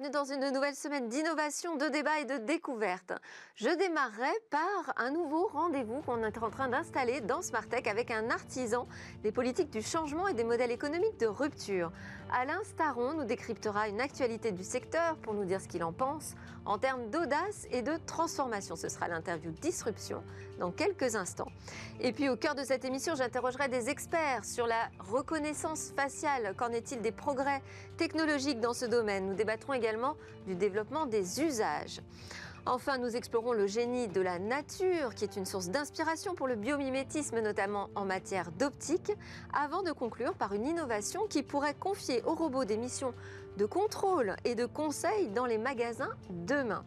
bienvenue dans une nouvelle semaine d'innovation, de débat et de découverte. Je démarrerai par un nouveau rendez-vous qu'on est en train d'installer dans Smartech avec un artisan des politiques du changement et des modèles économiques de rupture. Alain Staron nous décryptera une actualité du secteur pour nous dire ce qu'il en pense en termes d'audace et de transformation. Ce sera l'interview Disruption dans quelques instants. Et puis au cœur de cette émission, j'interrogerai des experts sur la reconnaissance faciale. Qu'en est-il des progrès technologiques dans ce domaine? Nous débattrons également du développement des usages. Enfin, nous explorons le génie de la nature, qui est une source d'inspiration pour le biomimétisme, notamment en matière d'optique, avant de conclure par une innovation qui pourrait confier aux robots des missions de contrôle et de conseil dans les magasins demain.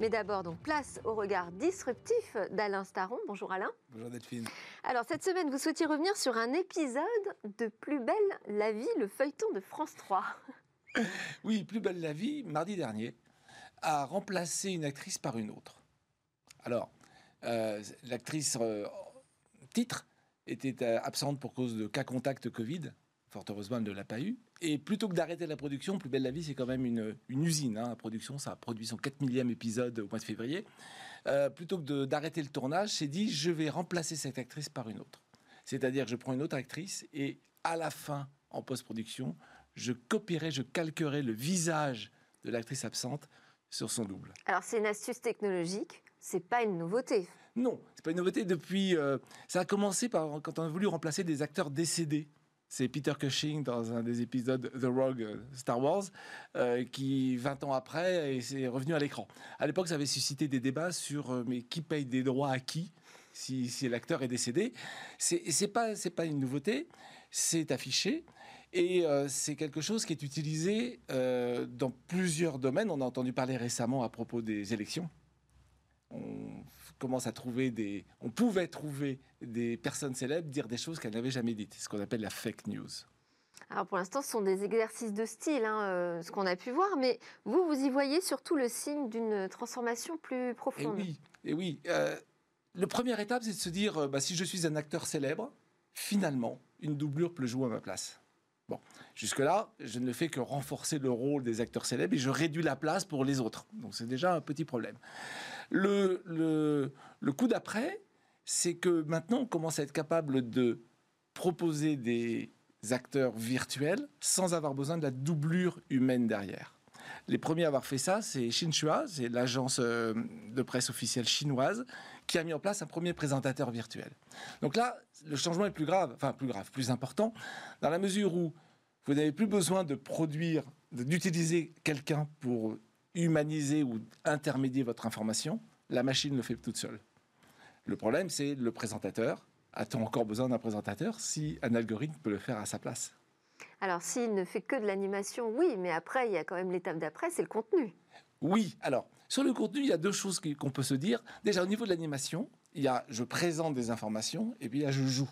Mais d'abord, donc, place au regard disruptif d'Alain Staron. Bonjour Alain. Bonjour Delphine. Alors, cette semaine, vous souhaitiez revenir sur un épisode de Plus belle la vie, le feuilleton de France 3. Oui, Plus belle la vie, mardi dernier, a remplacé une actrice par une autre. Alors, euh, l'actrice euh, titre était euh, absente pour cause de cas contact Covid. Fort heureusement, elle ne l'a pas eu. Et plutôt que d'arrêter la production, Plus belle la vie, c'est quand même une, une usine. Hein, la production, ça a produit son 4 millième épisode au mois de février. plutôt que d'arrêter le tournage, c'est dit, je vais remplacer cette actrice par une autre. C'est-à-dire que je prends une autre actrice et à la fin, en post-production, je copierai, je calquerai le visage de l'actrice absente sur son double. Alors c'est une astuce technologique, c'est pas une nouveauté. Non, c'est pas une nouveauté depuis. Euh, ça a commencé par quand on a voulu remplacer des acteurs décédés. C'est Peter Cushing dans un des épisodes The Rogue euh, Star Wars, euh, qui 20 ans après est revenu à l'écran. À l'époque, ça avait suscité des débats sur mais qui paye des droits à qui si, si l'acteur est décédé. C'est pas c'est pas une nouveauté, c'est affiché. Et euh, c'est quelque chose qui est utilisé euh, dans plusieurs domaines. On a entendu parler récemment à propos des élections. On commence à trouver des. On pouvait trouver des personnes célèbres dire des choses qu'elles n'avaient jamais dites. Ce qu'on appelle la fake news. Alors pour l'instant, ce sont des exercices de style, hein, euh, ce qu'on a pu voir, mais vous, vous y voyez surtout le signe d'une transformation plus profonde. Et oui, et oui. le première étape, c'est de se dire, bah, si je suis un acteur célèbre, finalement, une doublure peut jouer à ma place. Bon, jusque-là, je ne fais que renforcer le rôle des acteurs célèbres et je réduis la place pour les autres. Donc c'est déjà un petit problème. Le, coup d'après, c'est que maintenant on commence à être capable de proposer des acteurs virtuels sans avoir besoin de la doublure humaine derrière. Les premiers à avoir fait ça, c'est Xinhua, c'est l'agence euh, de presse officielle chinoise, qui a mis en place un premier présentateur virtuel. Donc là, le changement est plus grave, enfin plus grave, plus important, dans la mesure où vous n'avez plus besoin de produire, d'utiliser quelqu'un pour humaniser ou intermédier votre information. La machine le fait toute seule. Le problème, c'est le présentateur. A-t-on encore besoin d'un présentateur si un algorithme peut le faire à sa place? Alors, s'il ne fait que de l'animation, oui, mais après, il y a quand même l'étape d'après, c'est le contenu. Oui, alors, sur le contenu, il y a deux choses qu'on peut se dire. Déjà, au niveau de l'animation, il y a je présente des informations et puis a je joue.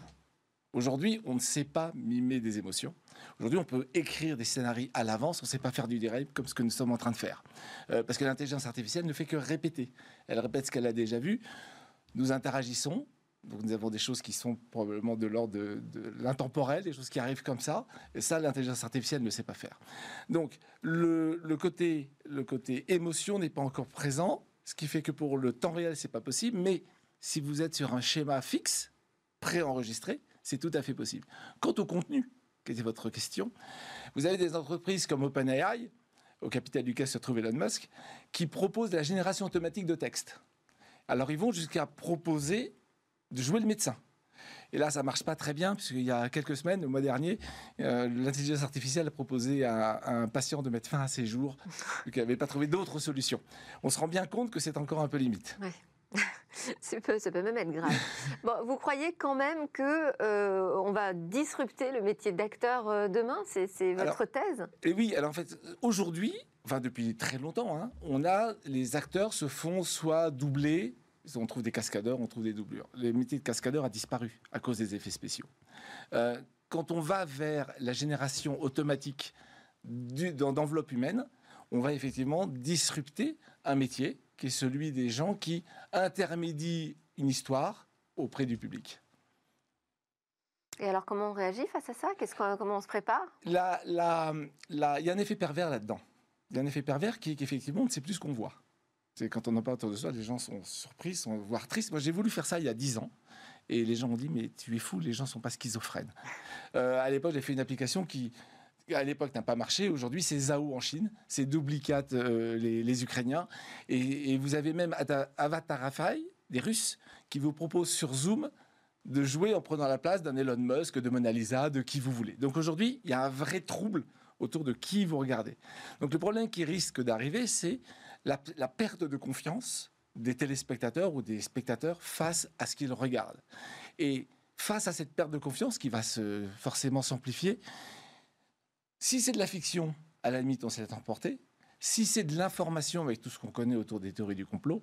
Aujourd'hui, on ne sait pas mimer des émotions. Aujourd'hui, on peut écrire des scénarios à l'avance, on ne sait pas faire du direct comme ce que nous sommes en train de faire. Euh, parce que l'intelligence artificielle ne fait que répéter. Elle répète ce qu'elle a déjà vu. Nous interagissons, donc nous avons des choses qui sont probablement de l'ordre de, l'intemporel, des choses qui arrivent comme ça. Et ça, l'intelligence artificielle ne sait pas faire. Donc le, côté, émotion n'est pas encore présent, ce qui fait que pour le temps réel, c'est pas possible. Mais si vous êtes sur un schéma fixe, préenregistré, c'est tout à fait possible. Quant au contenu, qui était votre question, vous avez des entreprises comme OpenAI, au capital duquel se trouve Elon Musk, qui proposent la génération automatique de texte. Alors ils vont jusqu'à proposer de jouer le médecin. Et là, ça marche pas très bien, puisqu'il y a quelques semaines, le mois dernier, euh, l'intelligence artificielle a proposé à, un patient de mettre fin à ses jours, qui n'avait pas trouvé d'autre solution. On se rend bien compte que c'est encore un peu limite. Ouais. ça, peut, ça peut même être grave. Bon, vous croyez quand même que euh, on va disrupter le métier d'acteur euh, demain? C'est votre thèse? Et oui, alors en fait, aujourd'hui, enfin depuis très longtemps, hein, on a les acteurs se font soit doubler on trouve des cascadeurs, on trouve des doublures. Le métier de cascadeur a disparu à cause des effets spéciaux. Euh, quand on va vers la génération automatique d'enveloppe humaine, on va effectivement disrupter un métier qui est celui des gens qui intermédient une histoire auprès du public. Et alors, comment on réagit face à ça? Qu'est-ce Comment on se prépare? Il y a un effet pervers là-dedans. il y a un effet pervers qui est qu'effectivement, on ne sait plus ce qu'on voit. C'est quand on en parle autour de soi, les gens sont surpris, sont voire tristes. Moi, j'ai voulu faire ça il y a dix ans. Et les gens ont dit, mais tu es fou, les gens ne sont pas schizophrènes. Euh, à l'époque, j'ai fait une application qui, à l'époque, n'a pas marché. Aujourd'hui, c'est Zao en Chine, c'est Duplicat euh, les, Ukrainiens. Et, vous avez même Avatar Rafai, des Russes, qui vous proposent sur Zoom de jouer en prenant la place d'un Elon Musk, de Mona Lisa, de qui vous voulez. Donc aujourd'hui, il y a un vrai trouble autour de qui vous regardez. Donc le problème qui risque d'arriver, c'est la, perte de confiance des téléspectateurs ou des spectateurs face à ce qu'ils regardent. Et face à cette perte de confiance qui va se, forcément s'amplifier, si c'est de la fiction, à la limite, on s'est emporté. Si c'est de l'information avec tout ce qu'on connaît autour des théories du complot,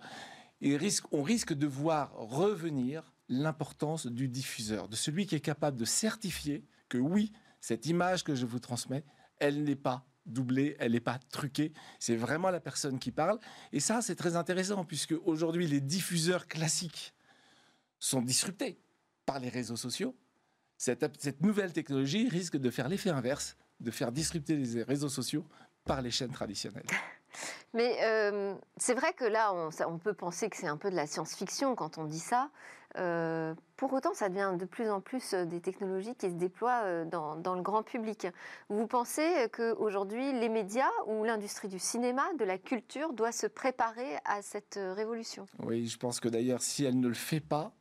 on risque de voir revenir l'importance du diffuseur, de celui qui est capable de certifier que oui, cette image que je vous transmets, elle n'est pas doublée, elle n'est pas truquée. C'est vraiment la personne qui parle. Et ça, c'est très intéressant, puisque aujourd'hui, les diffuseurs classiques sont disruptés par les réseaux sociaux. Cette, nouvelle technologie risque de faire l'effet inverse, de faire disrupter les réseaux sociaux par les chaînes traditionnelles. Mais euh, c'est vrai que là, on peut penser que c'est un peu de la science-fiction quand on dit ça. Euh, pour autant, ça devient de plus en plus euh, des technologies qui se déploient dans, le grand public. Vous pensez qu'aujourd'hui, les médias ou l'industrie du cinéma, de la culture, doit se préparer à cette révolution? Oui, je pense que d'ailleurs, si elle ne le fait pas,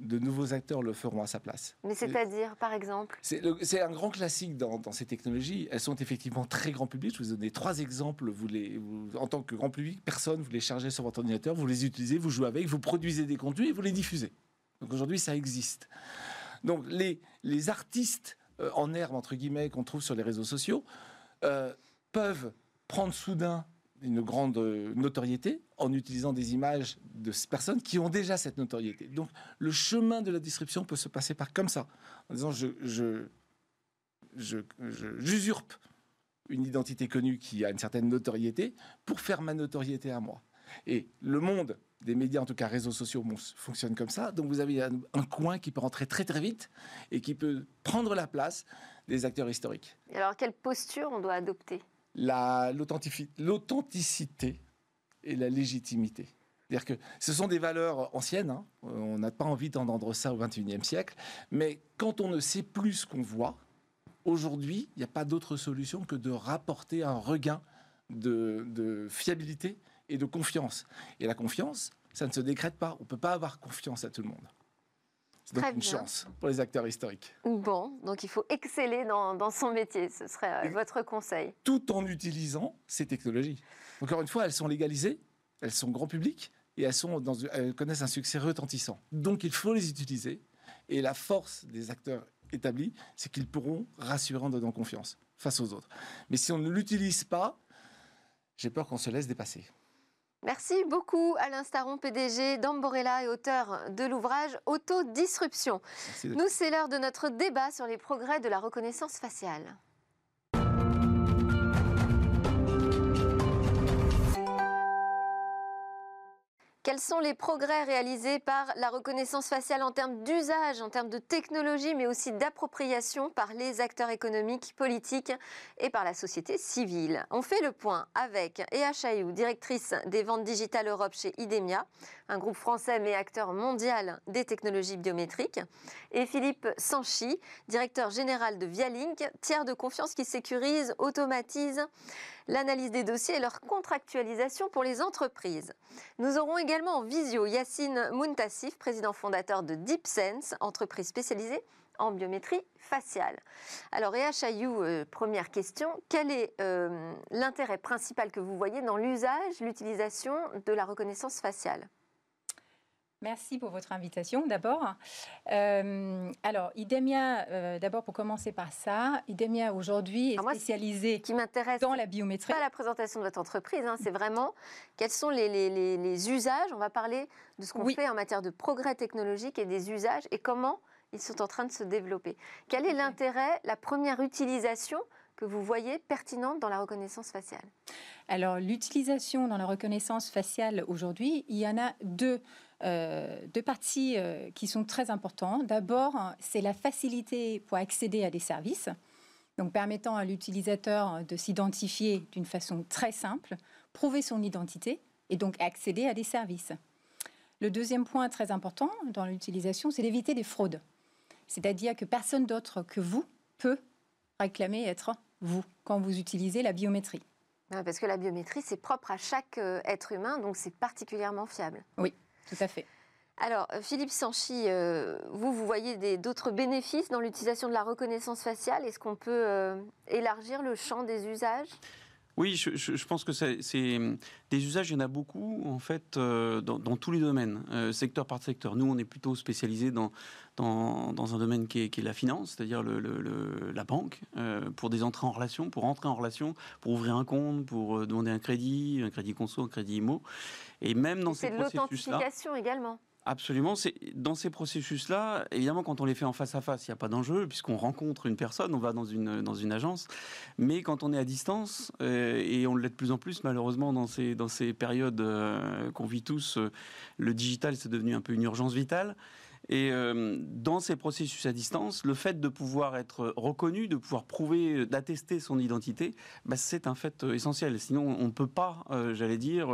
de nouveaux acteurs le feront à sa place. Mais c'est-à-dire, par exemple? C'est un grand classique dans, ces technologies. Elles sont effectivement très grand public. Je vous donner trois exemples. Vous les, en tant que grand public, personne, vous les chargez sur votre ordinateur, vous les utilisez, vous jouez avec, vous produisez des contenus et vous les diffusez. Donc aujourd'hui, ça existe. Donc les, les artistes euh, en herbe, entre guillemets, qu'on trouve sur les réseaux sociaux, euh, peuvent prendre soudain une grande euh, notoriété en utilisant des images de personnes qui ont déjà cette notoriété. Donc le chemin de la distribution peut se passer par comme ça, en disant je, j'usurpe une identité connue qui a une certaine notoriété pour faire ma notoriété à moi. Et le monde des médias, en tout cas réseaux sociaux, fonctionne comme ça. Donc vous avez un, coin qui peut rentrer très très vite et qui peut prendre la place des acteurs historiques. alors quelle posture on doit adopter? L'authenticité et la légitimité. C'est-à-dire que ce sont des valeurs anciennes, hein. on n'a pas envie d'entendre ça au XXIe siècle, mais quand on ne sait plus ce qu'on voit, aujourd'hui, il n'y a pas d'autre solution que de rapporter un regain de fiabilité et de confiance. Et la confiance, ça ne se décrète pas. On ne peut pas avoir confiance à tout le monde. C'est donc une chance pour les acteurs historiques. Bon, donc il faut exceller dans, son métier, ce serait euh, votre conseil. Tout en utilisant ces technologies. Encore une fois, elles sont légalisées, elles sont grand public et elles, sont dans, elles connaissent un succès retentissant. Donc il faut les utiliser. Et la force des acteurs établis, c'est qu'ils pourront rassurer en donnant confiance face aux autres. Mais si on ne l'utilise pas, j'ai peur qu'on se laisse dépasser. Merci beaucoup Alain Staron, PDG d'Amborella et auteur de l'ouvrage Autodisruption. Nous, c'est l'heure de notre débat sur les progrès de la reconnaissance faciale. Quels sont les progrès réalisés par la reconnaissance faciale en termes d'usage, en termes de technologie, mais aussi d'appropriation par les acteurs économiques, politiques et par la société civile? On fait le point avec Ea Chaillou, directrice des ventes digitales Europe chez Idemia, un groupe français mais acteur mondial des technologies biométriques, et Philippe Sanchi, directeur général de Vialink, tiers de confiance qui sécurise, automatise l'analyse des dossiers et leur contractualisation pour les entreprises. Nous aurons également en visio Yacine Muntassif, président fondateur de DeepSense, entreprise spécialisée en biométrie faciale. Alors, Chayou, euh, première question, quel est euh, l'intérêt principal que vous voyez dans l'usage, l'utilisation de la reconnaissance faciale? Merci pour votre invitation d'abord. Euh, alors, IDEMIA, euh, d'abord pour commencer par ça, IDEMIA aujourd'hui est spécialisé qui m'intéresse dans la biométrie. Pas la présentation de votre entreprise, hein, c'est vraiment quels sont les, usages. On va parler de ce qu'on fait en matière de progrès technologique et des usages et comment ils sont en train de se développer. Quel est l'intérêt, la première utilisation que vous voyez pertinente dans la reconnaissance faciale Alors, l'utilisation dans la reconnaissance faciale aujourd'hui, il y en a deux. Euh, deux parties euh, qui sont très importantes. D'abord, c'est la facilité pour accéder à des services. donc permettant à l'utilisateur de s'identifier d'une façon très simple, prouver son identité et donc accéder à des services. Le deuxième point très important dans l'utilisation, c'est d'éviter des fraudes. C'est-à-dire que personne d'autre que vous peut réclamer être vous quand vous utilisez la biométrie. Parce que la biométrie, c'est propre à chaque euh, être humain, donc c'est particulièrement fiable. Oui, tout à fait. Alors, euh, Philippe Sanchi, euh, vous, vous voyez d'autres bénéfices dans l'utilisation de la reconnaissance faciale? Est-ce qu'on peut élargir le champ des usages? Oui, je, pense que c'est des usages, il y en a beaucoup en fait euh, dans, tous les domaines, euh, secteur par secteur. Nous, on est plutôt spécialisé dans, dans, un domaine qui est, la finance, c'est-à-dire le, la banque, euh, pour des entrées en relation, pour entrer en relation, pour ouvrir un compte, pour demander un crédit, un crédit conso, un crédit IMO. Et même dans ces processus-là. C'est l'authentification également. Absolument. Dans ces processus-là, évidemment, quand on les fait en face à face, il n'y a pas d'enjeu puisqu'on rencontre une personne, on va dans une dans une agence. Mais quand on est à distance euh, et on l'est de plus en plus, malheureusement, dans ces dans ces périodes euh, qu'on vit tous, euh, le digital c'est devenu un peu une urgence vitale. Et euh, dans ces processus à distance, le fait de pouvoir être reconnu, de pouvoir prouver, d'attester son identité, bah, c'est un fait euh, essentiel. Sinon, on ne peut pas, euh, j'allais dire,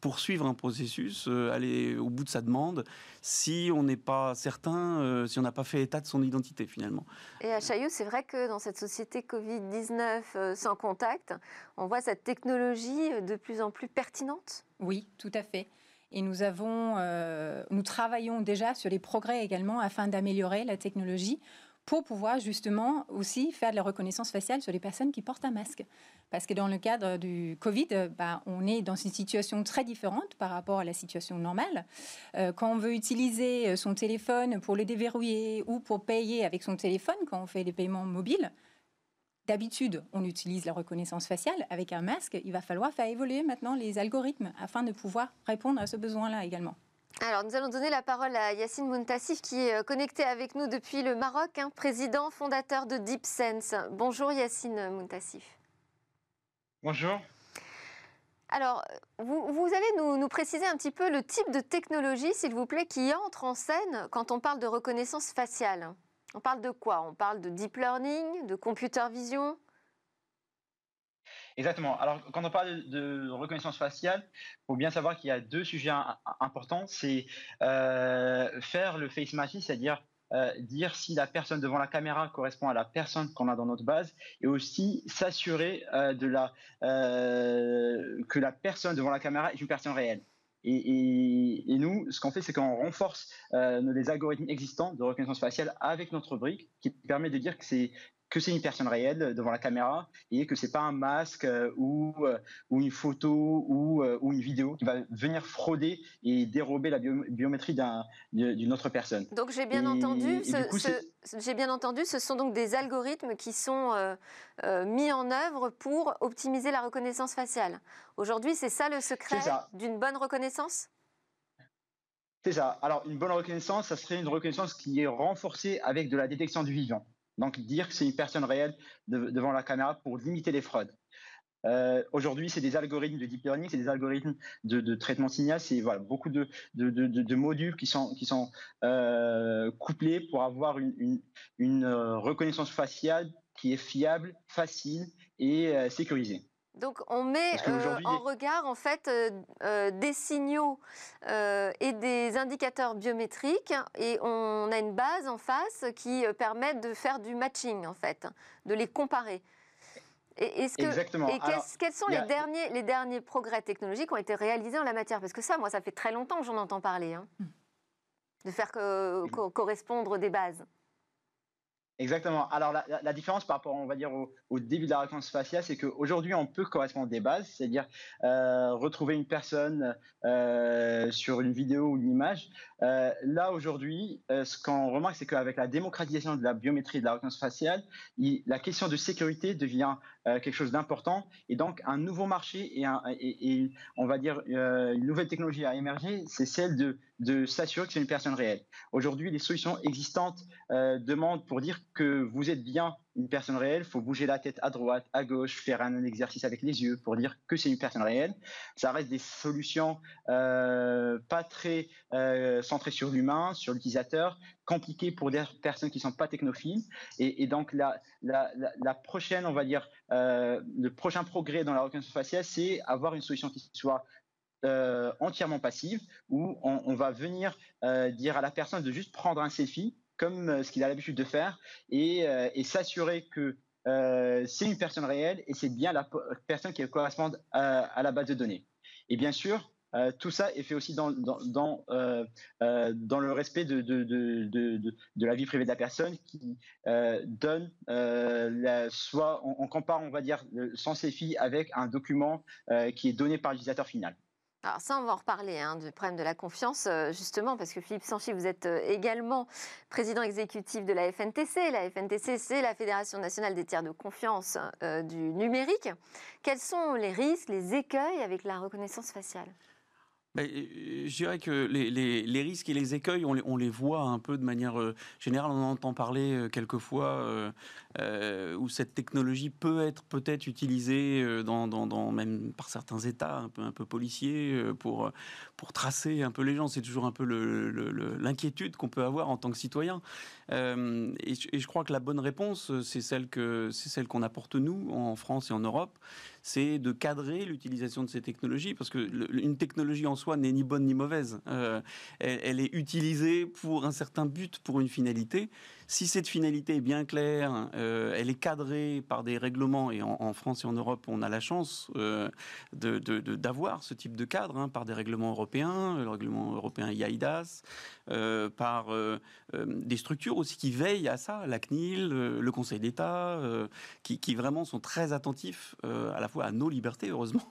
poursuivre un processus, aller au bout de sa demande, si on n'est pas certain, si on n'a pas fait état de son identité finalement. Et à Chaillot, c'est vrai que dans cette société Covid-19 sans contact, on voit cette technologie de plus en plus pertinente? Oui, tout à fait. Et euh, nous travaillons déjà sur les progrès également afin d'améliorer la technologie pour pouvoir justement aussi faire de la reconnaissance faciale sur les personnes qui portent un masque. Parce que dans le cadre du Covid, bah, on est dans une situation très différente par rapport à la situation normale. Euh, quand on veut utiliser son téléphone pour le déverrouiller ou pour payer avec son téléphone, quand on fait des paiements mobiles, D'habitude, on utilise la reconnaissance faciale avec un masque. Il va falloir faire évoluer maintenant les algorithmes afin de pouvoir répondre à ce besoin-là également. Alors, nous allons donner la parole à Yacine Muntassif, qui est euh, connecté avec nous depuis le Maroc, hein, président fondateur de DeepSense. Bonjour Yacine Muntassif. Bonjour. Alors, vous, allez nous, nous, préciser un petit peu le type de technologie, s'il vous plaît, qui entre en scène quand on parle de reconnaissance faciale. On parle de quoi? On parle de deep learning, de computer vision? Exactement. Alors, quand on parle de reconnaissance faciale, il faut bien savoir qu'il y a deux sujets importants. C'est euh, faire le face matching, c'est-à-dire euh, dire si la personne devant la caméra correspond à la personne qu'on a dans notre base, et aussi s'assurer euh, de que la personne devant la caméra est une personne réelle. Et, nous, ce qu'on fait, c'est qu'on renforce euh, les algorithmes existants de reconnaissance faciale avec notre brique qui permet de dire que c'est que c'est une personne réelle devant la caméra et que c'est pas un masque euh, ou, euh, ou une photo ou, euh, ou, une vidéo qui va venir frauder et dérober la biométrie d'une autre personne. Donc j'ai bien entendu, j'ai bien entendu, ce sont donc des algorithmes qui sont mis en œuvre pour optimiser la reconnaissance faciale. Aujourd'hui, c'est ça le secret d'une bonne reconnaissance? C'est ça. Alors une bonne reconnaissance, ça serait une reconnaissance qui est renforcée avec de la détection du vivant. Donc dire que c'est une personne réelle devant la caméra pour limiter les fraudes. Euh, aujourd'hui, c'est des algorithmes de deep learning, c'est des algorithmes de, traitement signal, c'est beaucoup de, modules qui sont, qui sont euh, couplés pour avoir une, une, euh, reconnaissance faciale qui est fiable, facile et sécurisée. Donc on met euh, en regard en fait euh, euh, des signaux et des indicateurs biométriques et on a une base en face qui permet de faire du matching en fait, de les comparer. Et, est-ce que, Exactement. Et quels sont les, derniers, les derniers progrès technologiques qui ont été réalisés en la matière? Parce que ça, moi, ça fait très longtemps que j'en entends parler, hein, hmm. de faire correspondre des bases. Exactement. Alors la, différence par rapport, on va dire, au, début de la reconnaissance faciale, c'est qu'aujourd'hui, on peut correspondre des bases, c'est-à-dire euh, retrouver une personne euh, sur une vidéo ou une image. Euh, là, aujourd'hui, ce qu'on remarque, c'est qu'avec la démocratisation de la biométrie et de la reconnaissance faciale, la question de sécurité devient quelque chose d'important. Et donc, un nouveau marché et, et on va dire, une nouvelle technologie à émerger, c'est celle de, de s'assurer que c'est une personne réelle. Aujourd'hui, les solutions existantes demandent pour dire que vous êtes bien une personne réelle, faut bouger la tête à droite, à gauche, faire un exercice avec les yeux pour dire que c'est une personne réelle. Ça reste des solutions euh, pas très euh, centrées sur l'humain, sur l'utilisateur, compliquées pour des personnes qui sont pas technophiles. Et, donc la, la, prochaine, on va dire, euh, le prochain progrès dans la reconnaissance faciale, c'est avoir une solution qui soit entièrement passive, où on, on va venir dire à la personne de juste prendre un selfie comme euh, ce qu'il a l'habitude de faire et, euh, s'assurer que euh, c'est une personne réelle et c'est bien la personne qui correspond à, la base de données. Et bien sûr, tout ça est fait aussi dans, le respect de, la vie privée de la personne qui donne, la, soit on, compare, on va dire, son CFI avec un document qui est donné par l'utilisateur final. Alors ça, on va en reparler hein, du problème de la confiance, euh, justement, parce que Philippe Sanchi, vous êtes euh, également président exécutif de la FNTC. La FNTC, c'est la Fédération nationale des tiers de confiance euh, du numérique. Quels sont les risques, les écueils avec la reconnaissance faciale? Je dirais que les, risques et les écueils, on les, voit un peu de manière générale. On en entend parler quelquefois euh, où cette technologie peut être peut-être utilisée euh, dans, même par certains États un peu, un peu policiers euh, pour, pour tracer un peu les gens. C'est toujours un peu l'inquiétude qu'on peut avoir en tant que citoyen. Et, je crois que la bonne réponse, c'est celle que c'est celle qu'on apporte nous en France et en Europe, c'est de cadrer l'utilisation de ces technologies parce que une technologie en soi n'est ni bonne ni mauvaise. elle, est utilisée pour un certain but, pour une finalité. Si cette finalité est bien claire, euh, elle est cadrée par des règlements, et en, France et en Europe, on a la chance euh, d'avoir ce type de cadre hein, par des règlements européens, le règlement européen IAIDAS, euh, par des structures aussi qui veillent à ça, la CNIL, le Conseil d'État, qui, vraiment sont très attentifs à la fois à nos libertés, heureusement.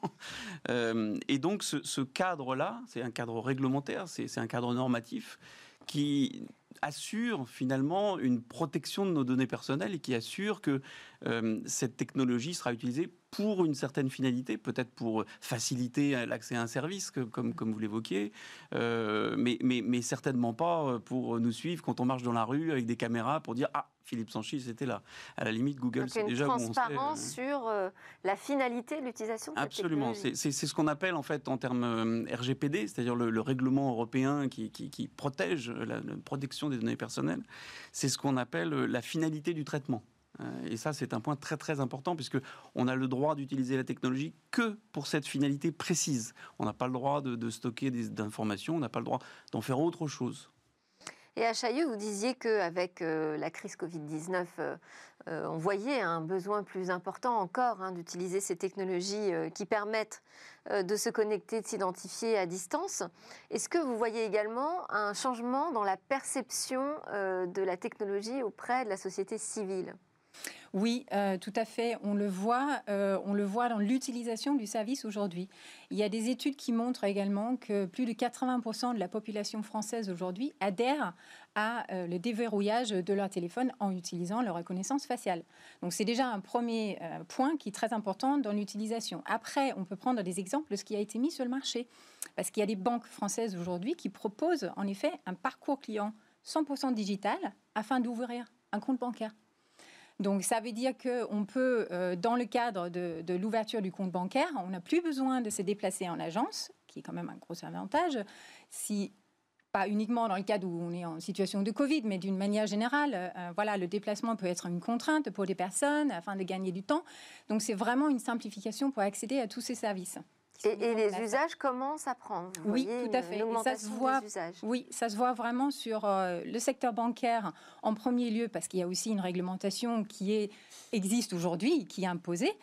et donc ce cadre-là, c'est un cadre réglementaire, c'est un cadre normatif qui assure finalement une protection de nos données personnelles et qui assure que euh, cette technologie sera utilisée pour une certaine finalité, peut-être pour faciliter l'accès à un service, comme, vous l'évoquiez, euh, mais, mais, certainement pas pour nous suivre quand on marche dans la rue avec des caméras pour dire Ah, Philippe Sanchis c'était là. À la limite, Google, c'est déjà une transparence sur euh, la finalité de l'utilisation de Absolument. C'est ce qu'on appelle en fait en termes RGPD, c'est-à-dire le, règlement européen qui, qui, qui protège la, la, protection des données personnelles. C'est ce qu'on appelle la finalité du traitement. Euh, et ça, c'est un point très très important puisque on a le droit d'utiliser la technologie que pour cette finalité précise. On n'a pas le droit de, stocker des informations, on n'a pas le droit d'en faire autre chose. Et à Chailleux, vous disiez qu'avec euh, la crise Covid-19, euh, on voyait un besoin plus important encore hein, d'utiliser ces technologies qui permettent de se connecter, de s'identifier à distance. Est-ce que vous voyez également un changement dans la perception de la technologie auprès de la société civile? Oui, euh, tout à fait. On le voit, euh, on le voit dans l'utilisation du service aujourd'hui. Il y a des études qui montrent également que plus de 80% de la population française aujourd'hui adhère à euh, le déverrouillage de leur téléphone en utilisant leur reconnaissance faciale. Donc c'est déjà un premier point qui est très important dans l'utilisation. Après, on peut prendre des exemples de ce qui a été mis sur le marché. Parce qu'il y a des banques françaises aujourd'hui qui proposent en effet un parcours client 100% digital afin d'ouvrir un compte bancaire. Donc ça veut dire qu'on peut, euh, dans le cadre de, l'ouverture du compte bancaire, on n'a plus besoin de se déplacer en agence, qui est quand même un gros avantage. Si pas uniquement dans le cadre où on est en situation de Covid, mais d'une manière générale, euh, voilà, le déplacement peut être une contrainte pour des personnes afin de gagner du temps. Donc c'est vraiment une simplification pour accéder à tous ces services. Et, les usages commencent à prendre. oui, tout à fait. ça se voit. Oui, ça se voit vraiment sur euh, le secteur bancaire en premier lieu parce qu'il y a aussi une réglementation qui est, existe aujourd'hui, qui est imposée.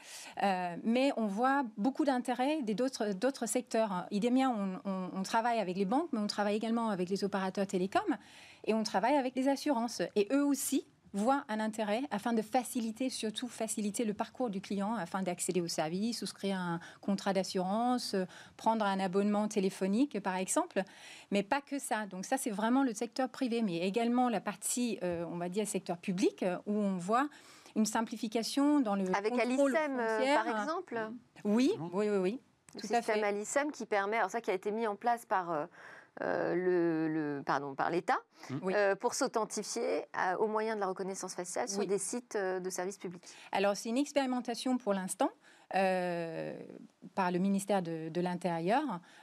Euh, mais on voit beaucoup d'intérêt des d'autres d'autres secteurs. Idemia, on, on, on travaille avec les banques, mais on travaille également avec les opérateurs télécoms et on travaille avec les assurances. Et eux aussi voit un intérêt afin de faciliter, surtout faciliter le parcours du client afin d'accéder au service, souscrire un contrat d'assurance, euh, prendre un abonnement téléphonique par exemple, mais pas que ça. Donc ça c'est vraiment le secteur privé, mais également la partie, euh, on va dire, secteur public euh, où on voit une simplification dans le avec Alicem par exemple? Oui, oui, oui, oui. Le système Alicem qui permet, alors ça qui a été mis en place par le, pardon, par l'État Oui. pour s'authentifier au moyen de la reconnaissance faciale sur Oui. des sites de services publics. Alors, c'est une expérimentation pour l'instant. euh, par le ministère de, de l'Intérieur,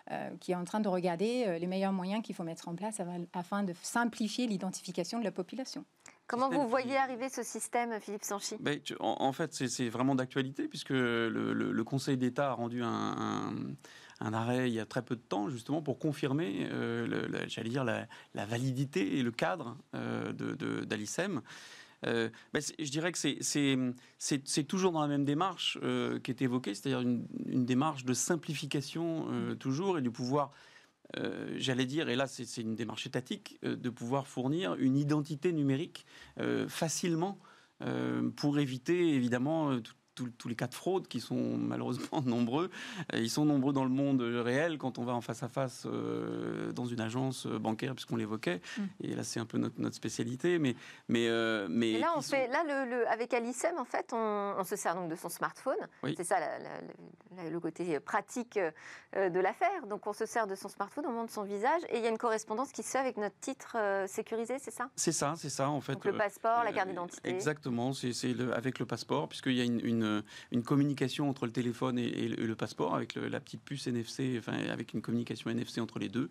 euh, qui est en train de regarder euh, les meilleurs moyens qu'il faut mettre en place afin- afin de simplifier l'identification de la population. Comment vous qui- voyez arriver ce système, Philippe Sanchi? Ben, tu- en, en fait, c'est- c'est vraiment d'actualité puisque le, le- le Conseil d'État a rendu un, un- un arrêt il y a très peu de temps justement pour confirmer, euh, j'allais dire, la, validité et le cadre euh, d'Alicem. Euh, c'est- je dirais que c'est- toujours dans la même démarche euh, qui est évoquée, c'est-à-dire une, démarche de simplification euh, toujours et du pouvoir, j'allais dire, et là c'est une démarche étatique, de pouvoir fournir une identité numérique facilement pour éviter évidemment tout- tous les cas de fraude qui sont malheureusement nombreux. Euh, Ils sont nombreux dans le monde réel quand on va en face à face euh, dans une agence euh, bancaire, puisqu'on l'évoquait. Mm. Et là, c'est un peu notre, notre spécialité. Mais, mais, euh, mais Et là, on sont- fait, là le, le- avec Alicem, en fait, on, on se sert donc de son smartphone. Oui. C'est ça la- la- la- le côté pratique de l'affaire. Donc, on se sert de son smartphone, on montre son visage et il y a une correspondance qui se fait avec notre titre sécurisé, c'est ça? C'est ça, c'est ça en fait. Donc, le passeport, la carte d'identité. Exactement, c'est avec le passeport, puisqu'il y a une, une, une communication entre le téléphone et, le, passeport, avec la petite puce NFC, enfin, avec une communication NFC entre les deux.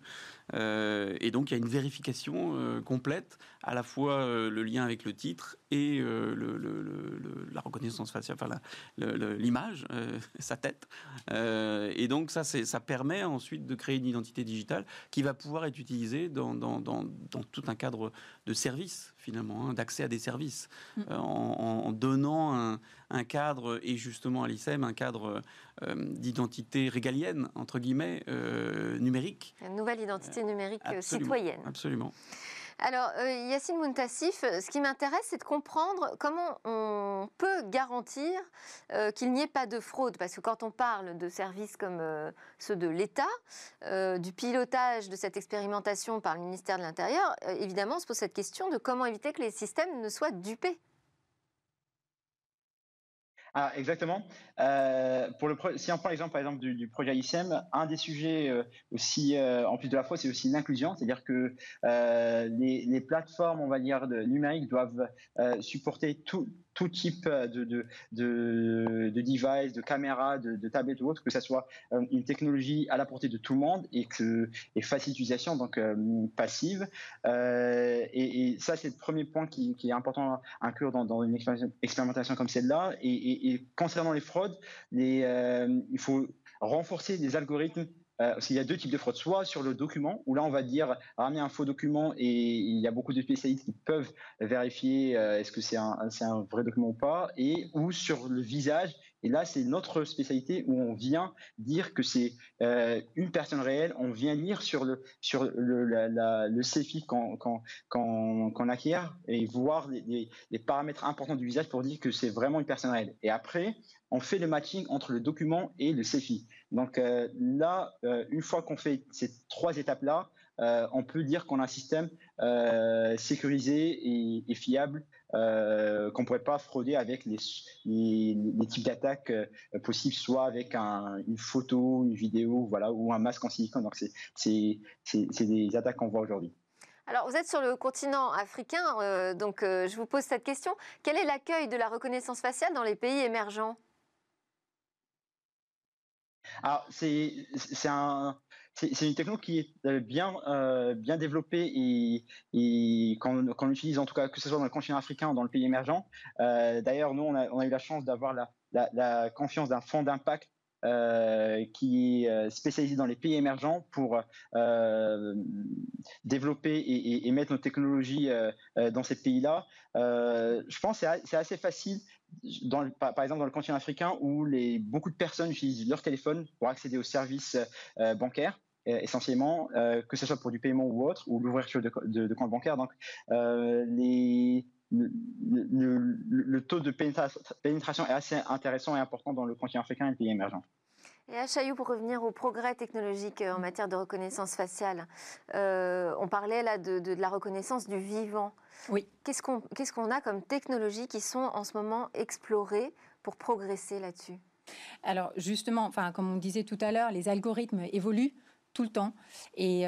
Euh, et donc, il y a une vérification euh, complète, à la fois euh, le lien avec le titre et euh, le- le- le- le- la reconnaissance faciale, enfin l'image, euh, sa tête. Euh, et donc, ça, ça permet ensuite de créer une identité digitale qui va pouvoir être utilisée dans, dans, dans, dans tout un cadre de services, finalement, hein, d'accès à des services, Mm. en, en donnant un, un cadre, et justement à l'ICEM, un cadre d'identité régalienne, entre guillemets, numérique. Une nouvelle identité numérique absolument. citoyenne. Absolument. Alors, euh, Yacine Muntassif, euh, ce qui m'intéresse, c'est de comprendre comment on peut garantir euh, qu'il n'y ait pas de fraude. Parce que quand on parle de services comme ceux de l'État, du pilotage de cette expérimentation par le ministère de l'Intérieur, évidemment, on se pose cette question de comment éviter que les systèmes ne soient dupés. Ah, exactement. Euh, pour le si on prend l'exemple par exemple du, projet ICM, un des sujets euh, aussi, euh, en plus de la fraude, c'est aussi l'inclusion, c'est-à-dire que les, plateformes, on va dire, numériques doivent supporter tout, tout type de, de, de, de device, de caméra, de, tablette ou autre, que ça soit euh, une technologie à la portée de tout le monde et que et facile d'utilisation, donc euh, passive. Euh, et, ça, c'est le premier point qui, est important à inclure dans, une expérimentation- comme celle-là. Et, concernant les fraudes, euh, il faut renforcer les algorithmes. Euh, parce qu'il y a deux types de fraudes, soit sur le document, où là on va dire ramener un faux document et il y a beaucoup de spécialistes qui peuvent vérifier euh, est-ce que c'est un, un vrai document ou pas, et ou sur le visage, et là c'est notre spécialité où on vient dire que c'est euh, une personne réelle, on vient lire sur le, sur le, qu'on acquiert et voir les, les- paramètres importants du visage pour dire que c'est vraiment une personne réelle. Et après, on fait le matching entre le document et le selfie. Donc euh, là, euh, une fois qu'on fait ces trois étapes-là, on peut dire qu'on a un système sécurisé et fiable euh, qu'on ne pourrait pas frauder avec les, les, les types d'attaques euh, possibles, soit avec un- une photo, une vidéo, voilà, ou un masque en silicone. Donc c'est des attaques qu'on voit aujourd'hui. Alors, vous êtes sur le continent africain, euh, donc euh, je vous pose cette question. Quel est l'accueil de la reconnaissance faciale dans les pays émergents? Alors, c'est c'est un. C'est une techno qui est euh, bien, euh, bien développée et, et qu'on utilise en tout cas, que ce soit dans le continent africain ou dans le pays émergent. Euh, D'ailleurs, nous, on a, eu la chance d'avoir la, confiance d'un fonds d'impact qui est spécialisé dans les pays émergents pour développer et, et- et mettre nos technologies dans ces pays-là. Je pense que c'est assez facile par, exemple dans le continent africain où beaucoup de personnes utilisent leur téléphone pour accéder aux services bancaires essentiellement, euh, que ce soit pour du paiement ou autre, ou l'ouverture de, de, de compte bancaire. Donc, euh, les, le, le- le- le taux de pénétra- pénétration est assez intéressant et important dans le continent africain et les pays émergents. Et à Chaillou, pour revenir au progrès technologique euh, en matière de reconnaissance faciale, euh, on parlait là de, de- de la reconnaissance du vivant. Oui. Qu'est-ce qu'on qu'est-ce qu'on a comme technologies qui sont en ce moment explorées pour progresser là-dessus? Alors justement, enfin, comme on disait tout à l'heure, les algorithmes évoluent tout le temps. Et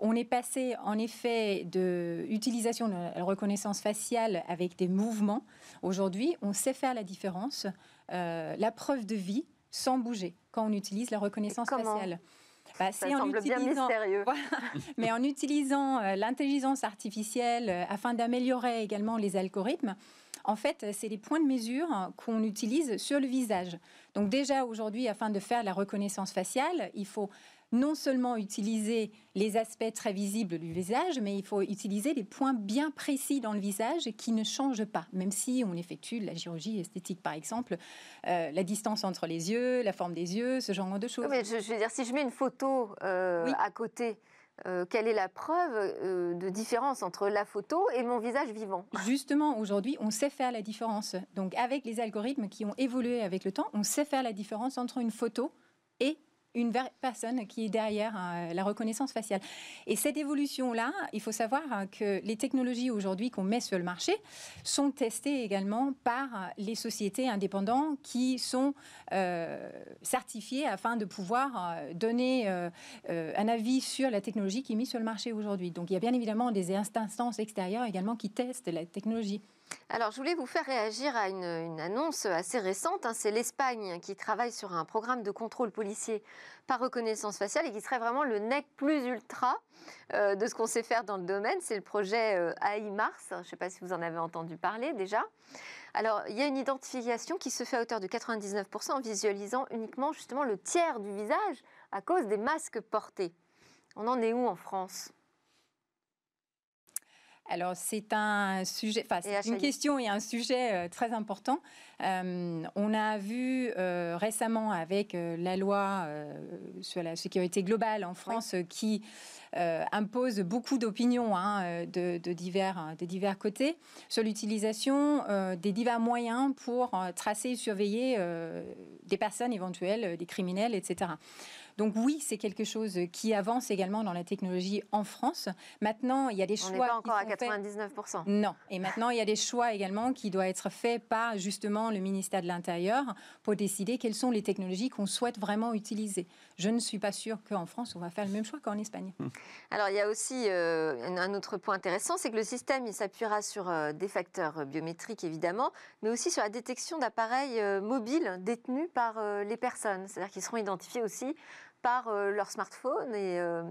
on est passé en effet de l'utilisation de la reconnaissance faciale avec des mouvements. Aujourd'hui, on sait faire la différence, la preuve de vie sans bouger quand on utilise la reconnaissance faciale. Bah, ça semble bien mystérieux. mais en utilisant euh, l'intelligence artificielle euh, afin d'améliorer également les algorithmes, en fait, c'est les points de mesure qu'on utilise sur le visage. Donc déjà aujourd'hui, afin de faire la reconnaissance faciale, il faut non seulement utiliser les aspects très visibles du visage, mais il faut utiliser les points bien précis dans le visage qui ne changent pas, même si on effectue la chirurgie esthétique, par exemple, euh, la distance entre les yeux, la forme des yeux, ce genre de choses. mais je, veux dire, si je mets une photo euh, à côté, euh, quelle est la preuve de différence entre la photo et mon visage vivant? Justement, aujourd'hui, on sait faire la différence. Donc, avec les algorithmes qui ont évolué avec le temps, on sait faire la différence entre une photo et une personne qui est derrière euh, la reconnaissance faciale. Et cette évolution-là, il faut savoir hein, que les technologies aujourd'hui qu'on met sur le marché sont testées également par les sociétés indépendantes qui sont euh, certifiées afin de pouvoir euh, donner un avis sur la technologie qui est mise sur le marché aujourd'hui. Donc il y a bien évidemment des instances extérieures également qui testent la technologie. Alors, je voulais vous faire réagir à une, annonce assez récente. Hein. C'est l'Espagne qui travaille sur un programme de contrôle policier par reconnaissance faciale et qui serait vraiment le nec plus ultra euh, de ce qu'on sait faire dans le domaine. C'est le projet euh, AI Mars. Je ne sais pas si vous en avez entendu parler déjà. Alors, il y a une identification qui se fait à hauteur de 99% en visualisant uniquement justement le tiers du visage à cause des masques portés. On en est où en France? Alors c'est un sujet, enfin c'est une question et un sujet euh, très important. Euh, on a vu euh, récemment avec la loi sur la sécurité globale en France qui impose beaucoup d'opinions hein, de, divers, de divers côtés sur l'utilisation des divers moyens pour tracer et surveiller des personnes éventuelles, des criminels, etc. Donc oui, c'est quelque chose qui avance également dans la technologie en France. Maintenant, il y a des choix. On n'est pas encore à 99%. Non. Et maintenant, il y a des choix également qui doivent être faits par justement le ministère de l'Intérieur pour décider quelles sont les technologies qu'on souhaite vraiment utiliser. Je ne suis pas sûre qu'en France, on va faire le même choix qu'en Espagne. Hum. Alors, il y a aussi euh, un autre point intéressant, c'est que le système, il s'appuiera sur euh, des facteurs biométriques, évidemment, mais aussi sur la détection d'appareils euh, mobiles détenus par les personnes. C'est-à-dire qu'ils seront identifiés aussi par euh, leur smartphone et, euh,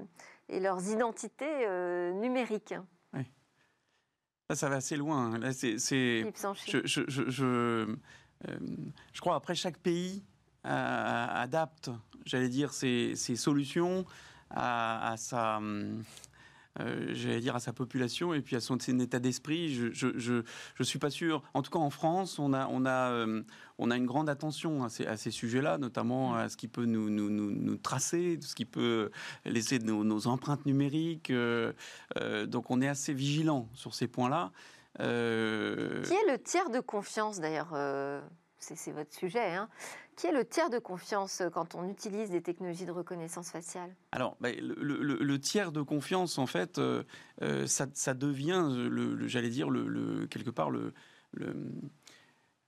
et leurs identités euh, numériques. Oui. ça va assez loin. Là, c'est, je, je, je, je, crois après chaque pays adapte, j'allais dire, ses, ses solutions à, à sa euh, j'allais dire, à sa population et puis à son état d'esprit. Je, je, suis pas sûr. En tout cas, en France, on a, on a, euh, on a une grande attention à ces, à ces sujets-là, notamment mm. à ce qui peut nous, nous, nous, tracer, ce qui peut laisser nos, nos empreintes numériques. Euh, donc, on est assez vigilant sur ces points-là. Qui est le tiers de confiance d'ailleurs C'est votre sujet. Hein qui est le tiers de confiance euh, quand on utilise des technologies de reconnaissance faciale? Alors, bah, le, tiers de confiance, en fait, euh, euh, ça, devient, j'allais dire, quelque part, le,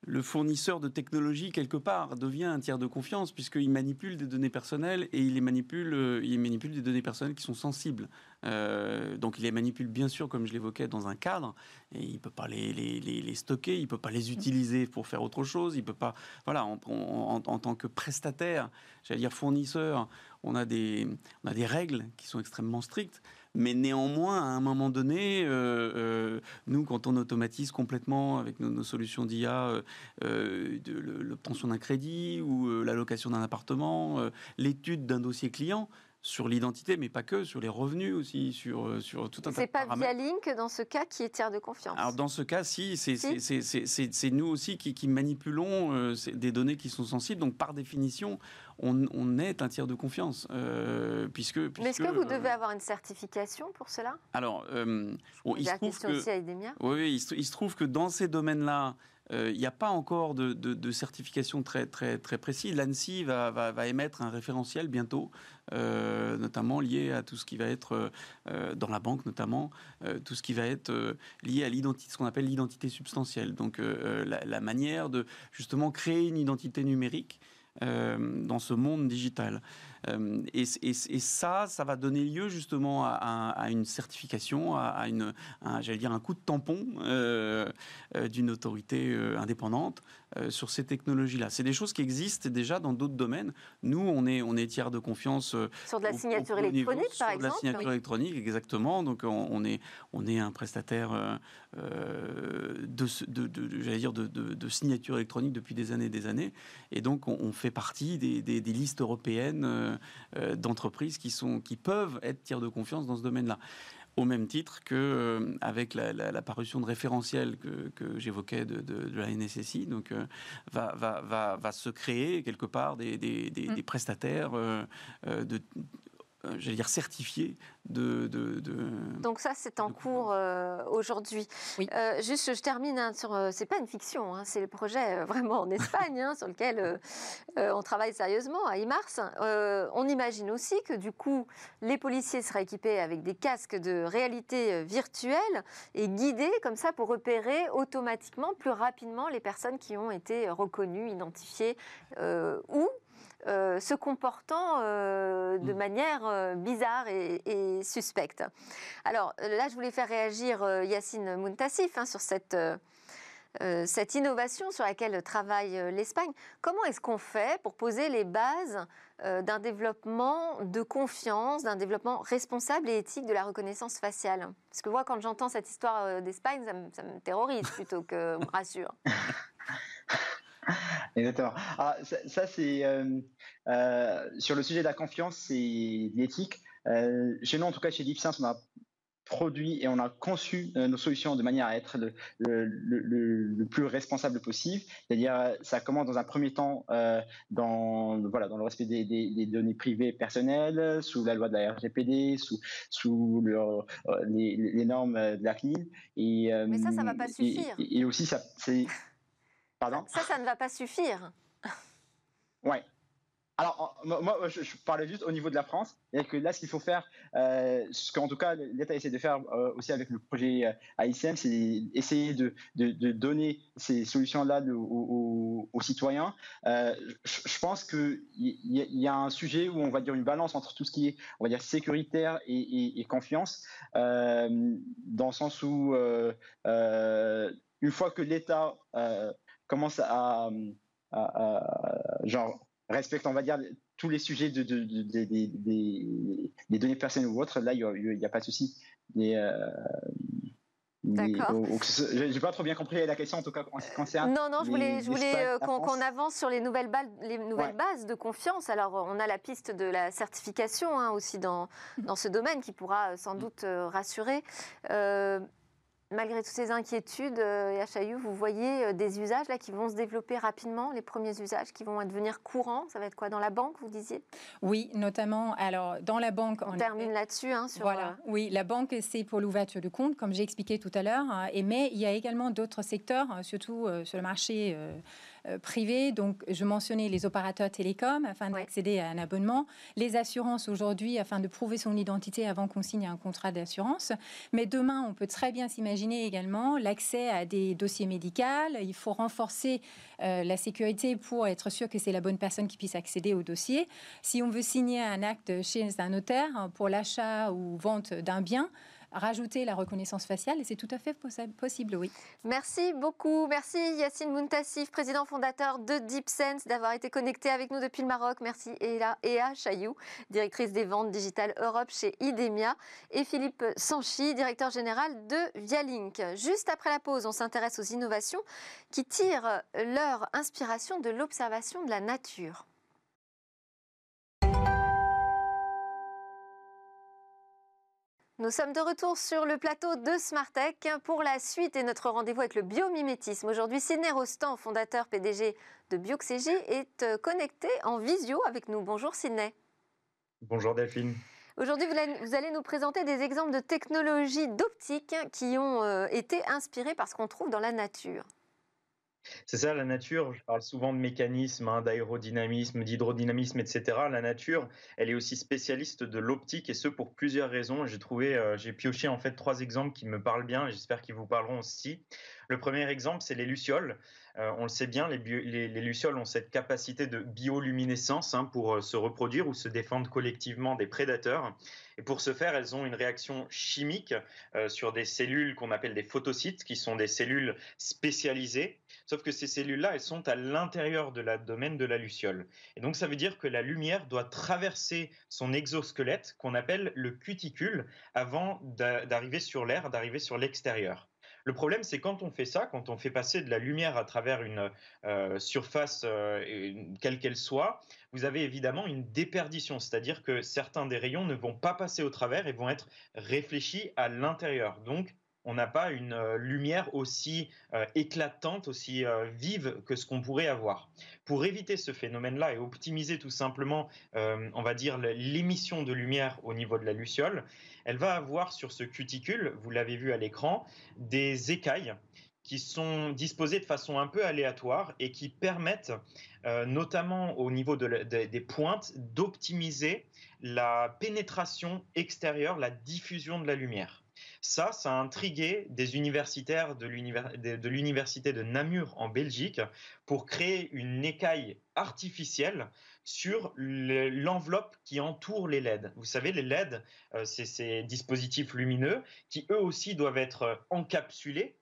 le fournisseur de technologie, quelque part, devient un tiers de confiance, puisqu'il manipule des données personnelles et il, les manipule, euh, il manipule des données personnelles qui sont sensibles. Euh, donc il les manipule, bien sûr, comme je l'évoquais, dans un cadre, et il ne peut pas les, les, les, stocker, il ne peut pas les utiliser pour faire autre chose, il peut pas... Voilà, en, en tant que prestataire, j'allais dire fournisseur, on a, des, on a des règles qui sont extrêmement strictes. Mais néanmoins, à un moment donné, euh, euh, nous, quand on automatise complètement avec nos, solutions d'IA euh, l'obtention d'un crédit ou l'allocation d'un appartement, l'étude d'un dossier client, sur l'identité, mais pas que, sur les revenus aussi, sur, sur tout un tas de C'est pas via Link dans ce cas qui est tiers de confiance Alors dans ce cas, si, c'est nous aussi qui, qui manipulons des données qui sont sensibles. Donc par définition, on, est un tiers de confiance. Euh, puisque, Mais est-ce que vous devez avoir une certification pour cela? Alors, euh, il, se trouve que, oui, il, se, trouve que dans ces domaines-là, euh, il n'y a pas encore de, certification très, très, très précis. L'ANSI va, émettre un référentiel bientôt, notamment lié à tout ce qui va être, dans la banque notamment, tout ce qui va être lié à l'identité, ce qu'on appelle l'identité substantielle. Donc la, manière de justement créer une identité numérique euh, dans ce monde digital. Et, ça, ça va donner lieu justement à, une certification, à, une, j'allais dire un coup de tampon d'une autorité indépendante euh, sur ces technologies-là. C'est des choses qui existent déjà dans d'autres domaines. Nous, on est, on est tiers de confiance. Euh, sur de la signature électronique, par exemple Sur de la signature électronique, exactement. Donc, on, est, on est un prestataire euh, de, de, de, dire de, de, signature électronique depuis des années et des années. Et donc, on, fait partie des, des, listes européennes d'entreprises qui, sont, qui peuvent être tiers de confiance dans ce domaine-là au même titre que euh, avec la, parution de référentiels que, j'évoquais de, la NSSI, donc euh, va, va, va, se créer quelque part des, des, des, mmh. prestataires euh, de euh, j'allais dire, certifié de, de, Donc ça, c'est en cours euh, aujourd'hui. Oui. Euh, juste, je termine hein, sur... c'est pas une fiction, hein, c'est le projet vraiment en Espagne hein, sur lequel on travaille sérieusement à IMARS. on imagine aussi que du coup, les policiers seraient équipés avec des casques de réalité virtuelle et guidés comme ça pour repérer automatiquement, plus rapidement, les personnes qui ont été reconnues, identifiées ou euh, se comportant euh, de mm. manière euh, bizarre et, suspecte. Alors là, je voulais faire réagir Yacine Muntassif hein, sur cette, cette innovation sur laquelle travaille l'Espagne. Comment est-ce qu'on fait pour poser les bases d'un développement de confiance, d'un développement responsable et éthique de la reconnaissance faciale? Parce que moi, quand j'entends cette histoire d'Espagne, ça, ça, me terrorise plutôt que me rassure. Exactement. Ah, ça, c'est euh, euh, sur le sujet de la confiance, c'est l'éthique. Euh, chez nous, en tout cas chez DeepSense, on a produit et on a conçu nos solutions de manière à être le, le, plus responsable possible. C'est-à-dire, ça commence dans un premier temps dans voilà dans le respect des, données privées personnelles, sous la loi de la RGPD, sous sous les, normes de la CNIL. Et, Mais ça, ça va pas suffire. Et, et aussi, ça c'est ça, ça ne va pas suffire. Ouais. Alors, moi, je, parlais juste au niveau de la France. Et que là, ce qu'il faut faire, euh, ce qu'en tout cas l'État essaie de faire euh, aussi avec le projet euh, AICM, c'est essayer de, de, donner ces solutions-là aux, citoyens. je, pense qu'il y, y, a un sujet où on va dire une balance entre tout ce qui est, on va dire, sécuritaire et, et confiance, dans le sens où une fois que l'État commence à, genre respecte, on va dire, tous les sujets de, des données personnelles ou autres, là, il n'y a, pas de souci. Mais, euh, D'accord. J'ai pas trop bien compris la question en tout cas en ce qui concerne. Non, non, je voulais, je voulais euh, qu'on avance sur les nouvelles, balles, les nouvelles bases de confiance. Alors, on a la piste de la certification hein, aussi dans, dans ce domaine qui pourra euh, sans doute rassurer. Malgré toutes ces inquiétudes, euh, Yachayu, vous voyez euh, des usages là qui vont se développer rapidement, les premiers usages qui vont devenir courants. Ça va être quoi dans la banque, vous disiez? Oui, notamment. Alors dans la banque, on, termine là-dessus. Hein, voilà. Euh, oui, la banque c'est pour l'ouverture de compte, comme j'ai expliqué tout à l'heure. Hein, mais il y a également d'autres secteurs, surtout sur le marché euh, privés. Donc, je mentionnais les opérateurs télécoms afin d'accéder à un abonnement, les assurances aujourd'hui afin de prouver son identité avant qu'on signe un contrat d'assurance. Mais demain, on peut très bien s'imaginer également l'accès à des dossiers médicaux. Il faut renforcer euh, la sécurité pour être sûr que c'est la bonne personne qui puisse accéder au dossier. Si on veut signer un acte chez un notaire pour l'achat ou vente d'un bien, rajouter la reconnaissance faciale et c'est tout à fait possible, oui. Merci beaucoup. Merci Yacine Muntassif, président fondateur de DeepSense, d'avoir été connecté avec nous depuis le Maroc. Merci Ea Chayou, directrice des ventes digitales Europe chez Idemia et Philippe Sanchi, directeur général de Vialink. Juste après la pause, on s'intéresse aux innovations qui tirent leur inspiration de l'observation de la nature. Nous sommes de retour sur le plateau de Smartech pour la suite et notre rendez-vous avec le biomimétisme. Aujourd'hui, Sidney Rostand, fondateur PDG de Bioxégie, est euh, connecté en visio avec nous. Bonjour Sidney. Bonjour Delphine. Aujourd'hui, vous allez nous présenter des exemples de technologies d'optique qui ont euh, été inspirées par ce qu'on trouve dans la nature. C'est ça, la nature, je parle souvent de mécanisme, hein, d'aérodynamisme, d'hydrodynamisme, etc. La nature, elle est aussi spécialiste de l'optique et ce pour plusieurs raisons. J'ai trouvé, euh, j'ai pioché en fait trois exemples qui me parlent bien, j'espère qu'ils vous parleront aussi. Le premier exemple, c'est les lucioles. Euh, on le sait bien, les, les, lucioles ont cette capacité de bioluminescence hein, pour euh, se reproduire ou se défendre collectivement des prédateurs. Et pour ce faire, elles ont une réaction chimique sur des cellules qu'on appelle des photocytes, qui sont des cellules spécialisées. Sauf que ces cellules-là, elles sont à l'intérieur de la domaine de la luciole. Et donc, ça veut dire que la lumière doit traverser son exosquelette, qu'on appelle le cuticule, avant d'arriver sur l'air, d'arriver sur l'extérieur. Le problème, c'est quand on fait ça, quand on fait passer de la lumière à travers une euh, surface, euh, quelle qu'elle soit, vous avez évidemment une déperdition, c'est-à-dire que certains des rayons ne vont pas passer au travers et vont être réfléchis à l'intérieur. Donc, on n'a pas une euh, lumière aussi euh, éclatante, aussi euh, vive que ce qu'on pourrait avoir. Pour éviter ce phénomène-là et optimiser tout simplement, on va dire, l'émission de lumière au niveau de la luciole, elle va avoir sur ce cuticule, vous l'avez vu à l'écran, des écailles qui sont disposées de façon un peu aléatoire et qui permettent, notamment au niveau des pointes, d'optimiser la pénétration extérieure, la diffusion de la lumière. Ça, ça a intrigué des universitaires de l'université de Namur en Belgique pour créer une écaille artificielle sur l'enveloppe qui entoure les LED. Vous savez, les LED, euh, c'est ces dispositifs lumineux qui eux aussi doivent être encapsulés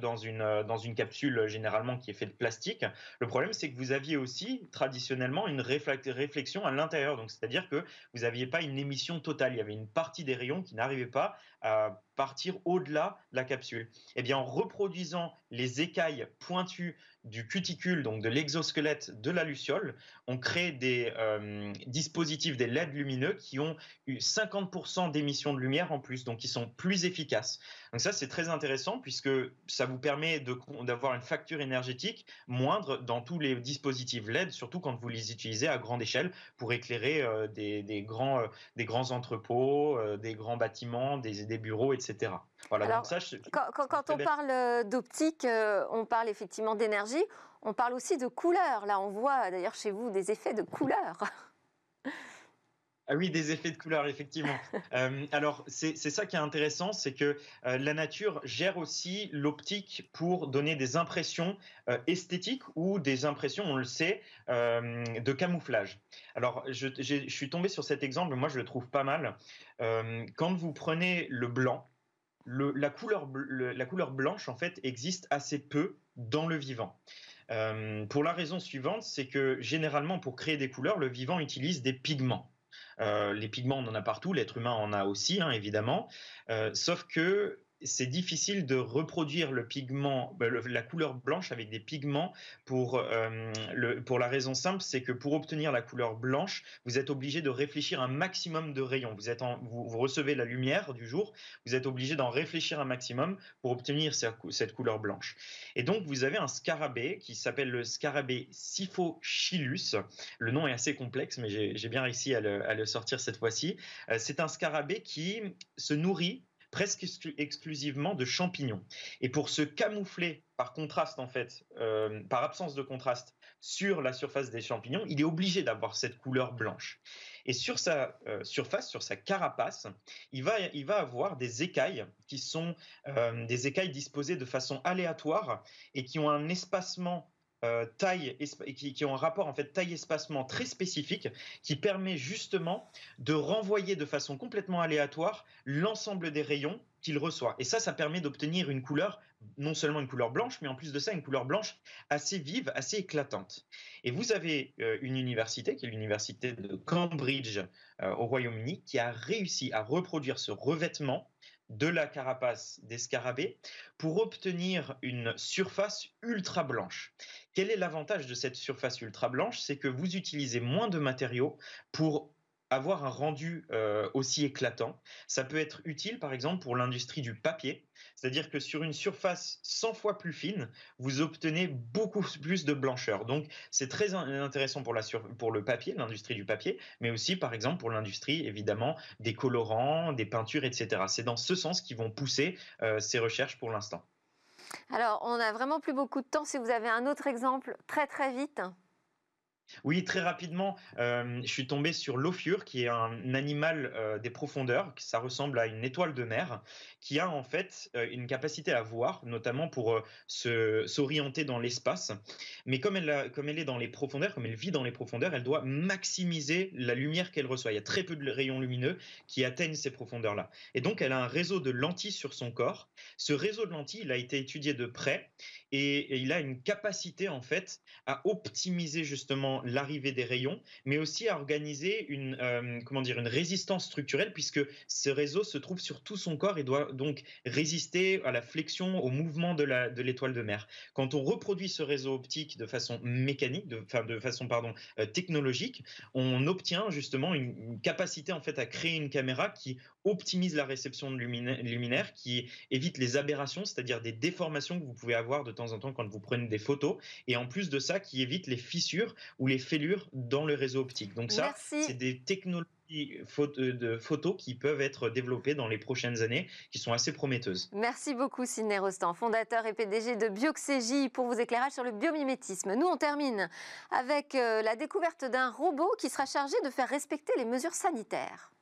dans une, euh, dans une capsule euh, généralement qui est faite de plastique. Le problème, c'est que vous aviez aussi traditionnellement une réflexion à l'intérieur. Donc, c'est-à-dire que vous n'aviez pas une émission totale. Il y avait une partie des rayons qui n'arrivait pas partir au-delà de la capsule. Eh bien, en reproduisant les écailles pointues du cuticule, donc de l'exosquelette de la luciole, on crée des euh, dispositifs, des LED lumineux qui ont eu 50% d'émissions de lumière en plus, donc qui sont plus efficaces. Donc ça, c'est très intéressant puisque ça vous permet d'avoir une facture énergétique moindre dans tous les dispositifs LED, surtout quand vous les utilisez à grande échelle pour éclairer euh, des, grands, euh, des grands entrepôts, des grands bâtiments, des bureaux, etc. Voilà, ça, quand, on parle euh, d'optique, euh, on parle effectivement d'énergie, on parle aussi de couleurs. Là, on voit d'ailleurs chez vous des effets de couleurs. Ah oui, des effets de couleurs, effectivement. Euh, alors, c'est ça qui est intéressant, c'est que la nature gère aussi l'optique pour donner des impressions esthétiques ou des impressions, on le sait, de camouflage. Alors, je, je, suis tombé sur cet exemple, moi je le trouve pas mal. quand vous prenez le blanc, la, couleur, la couleur blanche, en fait, existe assez peu dans le vivant. Euh, pour la raison suivante, c'est que généralement, pour créer des couleurs, le vivant utilise des pigments. Euh, les pigments, on en a partout, l'être humain en a aussi, hein, évidemment. Euh, sauf que c'est difficile de reproduire bah, la couleur blanche avec des pigments pour, euh, pour la raison simple, c'est que pour obtenir la couleur blanche, vous êtes obligé de réfléchir un maximum de rayons. Vous, recevez la lumière du jour, vous êtes obligé d'en réfléchir un maximum pour obtenir cette couleur blanche. Et donc, vous avez un scarabée qui s'appelle le scarabée Siphochilus. Le nom est assez complexe, mais j'ai bien réussi à le, à le sortir cette fois-ci. Euh, c'est un scarabée qui se nourrit presque exclusivement de champignons. Et pour se camoufler par contraste, en fait, euh, par absence de contraste sur la surface des champignons, il est obligé d'avoir cette couleur blanche. Et sur sa euh, surface, sur sa carapace, il va, il va avoir des écailles qui sont euh, des écailles disposées de façon aléatoire et qui ont un espacement euh, taille qui, ont un rapport en fait taille-espacement très spécifique qui permet justement de renvoyer de façon complètement aléatoire l'ensemble des rayons qu'il reçoit. Et ça, ça permet d'obtenir une couleur, non seulement une couleur blanche, mais en plus de ça, une couleur blanche assez vive, assez éclatante. Et vous avez euh, une université, qui est l'université de Cambridge euh, au Royaume-Uni, qui a réussi à reproduire ce revêtement de la carapace des scarabées pour obtenir une surface ultra blanche. Quel est l'avantage de cette surface ultra blanche C'est que vous utilisez moins de matériaux pour avoir un rendu euh, aussi éclatant. Ça peut être utile, par exemple, pour l'industrie du papier. C'est-à-dire que sur une surface 100 fois plus fine, vous obtenez beaucoup plus de blancheur. Donc, c'est très intéressant pour, le papier, l'industrie du papier, mais aussi, par exemple, pour l'industrie, évidemment, des colorants, des peintures, etc. C'est dans ce sens qu'ils vont pousser euh, ces recherches pour l'instant. Alors, on n'a vraiment plus beaucoup de temps. Si vous avez un autre exemple, très très vite. Oui, très rapidement, euh, je suis tombé sur l'ophur, qui est un animal euh, des profondeurs, ça ressemble à une étoile de mer, qui a en fait euh, une capacité à voir, notamment pour s'orienter dans l'espace. Mais comme elle, comme elle est dans les profondeurs, comme elle vit dans les profondeurs, elle doit maximiser la lumière qu'elle reçoit. Il y a très peu de rayons lumineux qui atteignent ces profondeurs-là. Et donc, elle a un réseau de lentilles sur son corps. Ce réseau de lentilles, il a été étudié de près et, il a une capacité en fait à optimiser justement l'arrivée des rayons, mais aussi à organiser une euh, comment dire une résistance structurelle puisque ce réseau se trouve sur tout son corps et doit donc résister à la flexion, au mouvement de la de l'étoile de mer. Quand on reproduit ce réseau optique de façon mécanique, de, façon pardon euh, technologique, on obtient justement une, capacité en fait à créer une caméra qui optimise la réception de luminaire, qui évite les aberrations, c'est-à-dire des déformations que vous pouvez avoir de temps en temps quand vous prenez des photos, et en plus de ça, qui évite les fissures ou les fêlures dans le réseau optique. Donc ça, c'est des technologies de photos qui peuvent être développées dans les prochaines années, qui sont assez prometteuses. Merci beaucoup Sidney Rostand, fondateur et PDG de Bioxégie, pour vos éclairages sur le biomimétisme. Nous, on termine avec euh, la découverte d'un robot qui sera chargé de faire respecter les mesures sanitaires.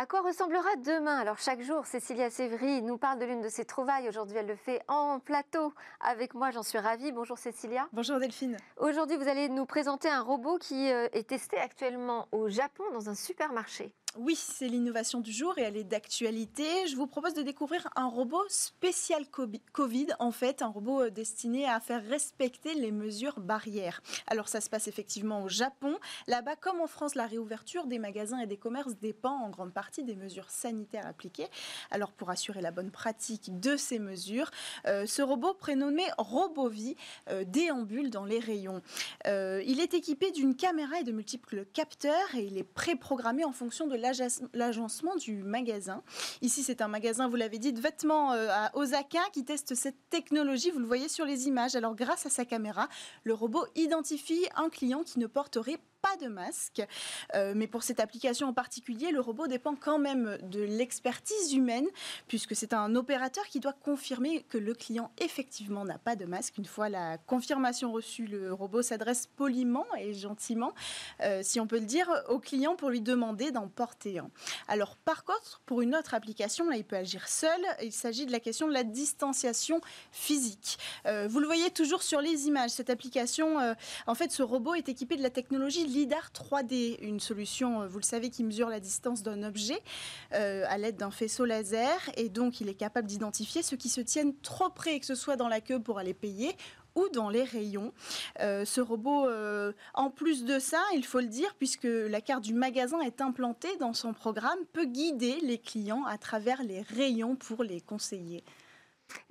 À quoi ressemblera demain Alors chaque jour, Cécilia Sévry nous parle de l'une de ses trouvailles. Aujourd'hui, elle le fait en plateau avec moi. J'en suis ravie. Bonjour Cécilia. Bonjour Delphine. Aujourd'hui, vous allez nous présenter un robot qui euh, est testé actuellement au Japon dans un supermarché. Oui, c'est l'innovation du jour et elle est d'actualité. Je vous propose de découvrir un robot spécial Covid, en fait, un robot euh, destiné à faire respecter les mesures barrières. Alors ça se passe effectivement au Japon. Là-bas, comme en France, la réouverture des magasins et des commerces dépend en grande partie des mesures sanitaires appliquées. Alors pour assurer la bonne pratique de ces mesures, euh, ce robot prénommé Robovi euh, déambule dans les rayons. il est équipé d'une caméra et de multiples capteurs et il est préprogrammé en fonction de l'agencement du magasin. Ici, c'est un magasin, vous l'avez dit, de vêtements euh, à Osaka qui teste cette technologie. Vous le voyez sur les images. Alors, grâce à sa caméra, le robot identifie un client qui ne porterait pas de masque. Euh, mais pour cette application en particulier, le robot dépend quand même de l'expertise humaine, puisque c'est un opérateur qui doit confirmer que le client effectivement n'a pas de masque. Une fois la confirmation reçue, le robot s'adresse poliment et gentiment, euh, si on peut le dire, au client pour lui demander d'en porter un. Alors par contre, pour une autre application, là, il peut agir seul. Il s'agit de la question de la distanciation physique. Euh, vous le voyez toujours sur les images. Cette application, en fait, ce robot est équipé de la technologie LIDAR 3D, une solution, euh, vous le savez, qui mesure la distance d'un objet euh, à l'aide d'un faisceau laser. Et donc, il est capable d'identifier ceux qui se tiennent trop près, que ce soit dans la queue pour aller payer ou dans les rayons. Euh, ce robot, en plus de ça, il faut le dire, puisque la carte du magasin est implantée dans son programme, peut guider les clients à travers les rayons pour les conseiller.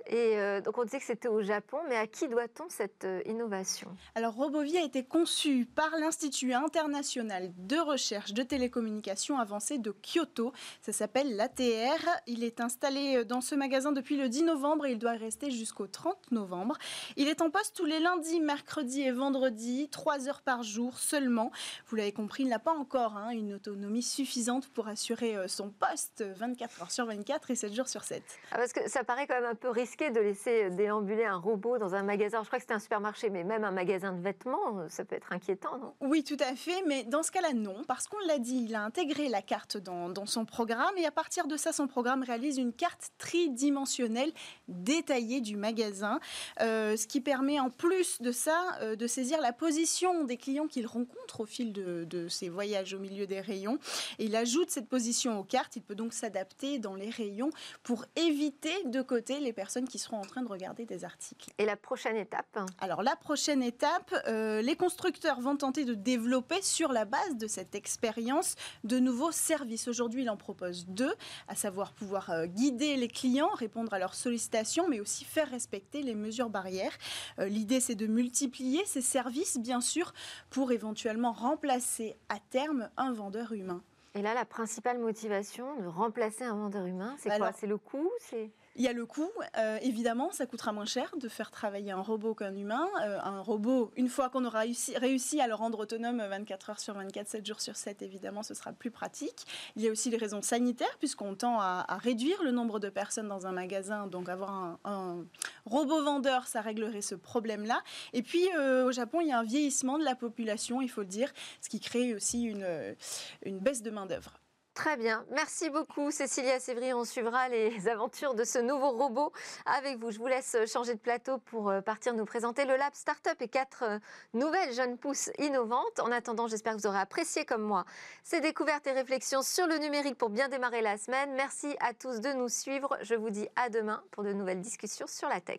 Et euh, donc on disait que c'était au Japon, mais à qui doit-on cette euh, innovation? Alors Robovi a été conçu par l'Institut international de recherche de télécommunications avancées de Kyoto. Ça s'appelle l'ATR. Il est installé euh, dans ce magasin depuis le 10 novembre et il doit rester jusqu'au 30 novembre. Il est en poste tous les lundis, mercredis et vendredis, 3 heures par jour seulement. Vous l'avez compris, il n'a pas encore hein, une autonomie suffisante pour assurer son poste 24 heures sur 24 et 7 jours sur 7. Ah, parce que ça paraît quand même un peu risqué de laisser déambuler un robot dans un magasin. Je crois que c'était un supermarché, mais même un magasin de vêtements, ça peut être inquiétant, non? Oui, tout à fait, mais dans ce cas-là, non, parce qu'on l'a dit, il a intégré la carte dans, son programme et à partir de ça, son programme réalise une carte tridimensionnelle détaillée du magasin, euh, ce qui permet en plus de ça euh, de saisir la position des clients qu'il rencontre au fil de, ses voyages au milieu des rayons. Il ajoute cette position aux cartes, il peut donc s'adapter dans les rayons pour éviter de côté les personnes qui seront en train de regarder des articles. Et la prochaine étape Alors la prochaine étape, euh, les constructeurs vont tenter de développer sur la base de cette expérience de nouveaux services. Aujourd'hui, il en propose deux, à savoir pouvoir euh, guider les clients, répondre à leurs sollicitations, mais aussi faire respecter les mesures barrières. Euh, l'idée, c'est de multiplier ces services, bien sûr, pour éventuellement remplacer à terme un vendeur humain. Et là, la principale motivation de remplacer un vendeur humain, c'est quoi? C'est le coût? Il y a le coût, euh, évidemment, ça coûtera moins cher de faire travailler un robot qu'un humain. Euh, un robot, une fois qu'on aura réussi, à le rendre autonome 24 heures sur 24, 7 jours sur 7, évidemment, ce sera plus pratique. Il y a aussi les raisons sanitaires, puisqu'on tend à, réduire le nombre de personnes dans un magasin. Donc avoir un, robot vendeur, ça réglerait ce problème-là. Et puis, au Japon, il y a un vieillissement de la population, il faut le dire, ce qui crée aussi une, une baisse de main-d'œuvre. Très bien. Merci beaucoup, Cécilia Sévry. On suivra les aventures de ce nouveau robot avec vous. Je vous laisse changer de plateau pour euh, partir nous présenter le Lab Startup et quatre euh, nouvelles jeunes pousses innovantes. En attendant, j'espère que vous aurez apprécié comme moi ces découvertes et réflexions sur le numérique pour bien démarrer la semaine. Merci à tous de nous suivre. Je vous dis à demain pour de nouvelles discussions sur la tech.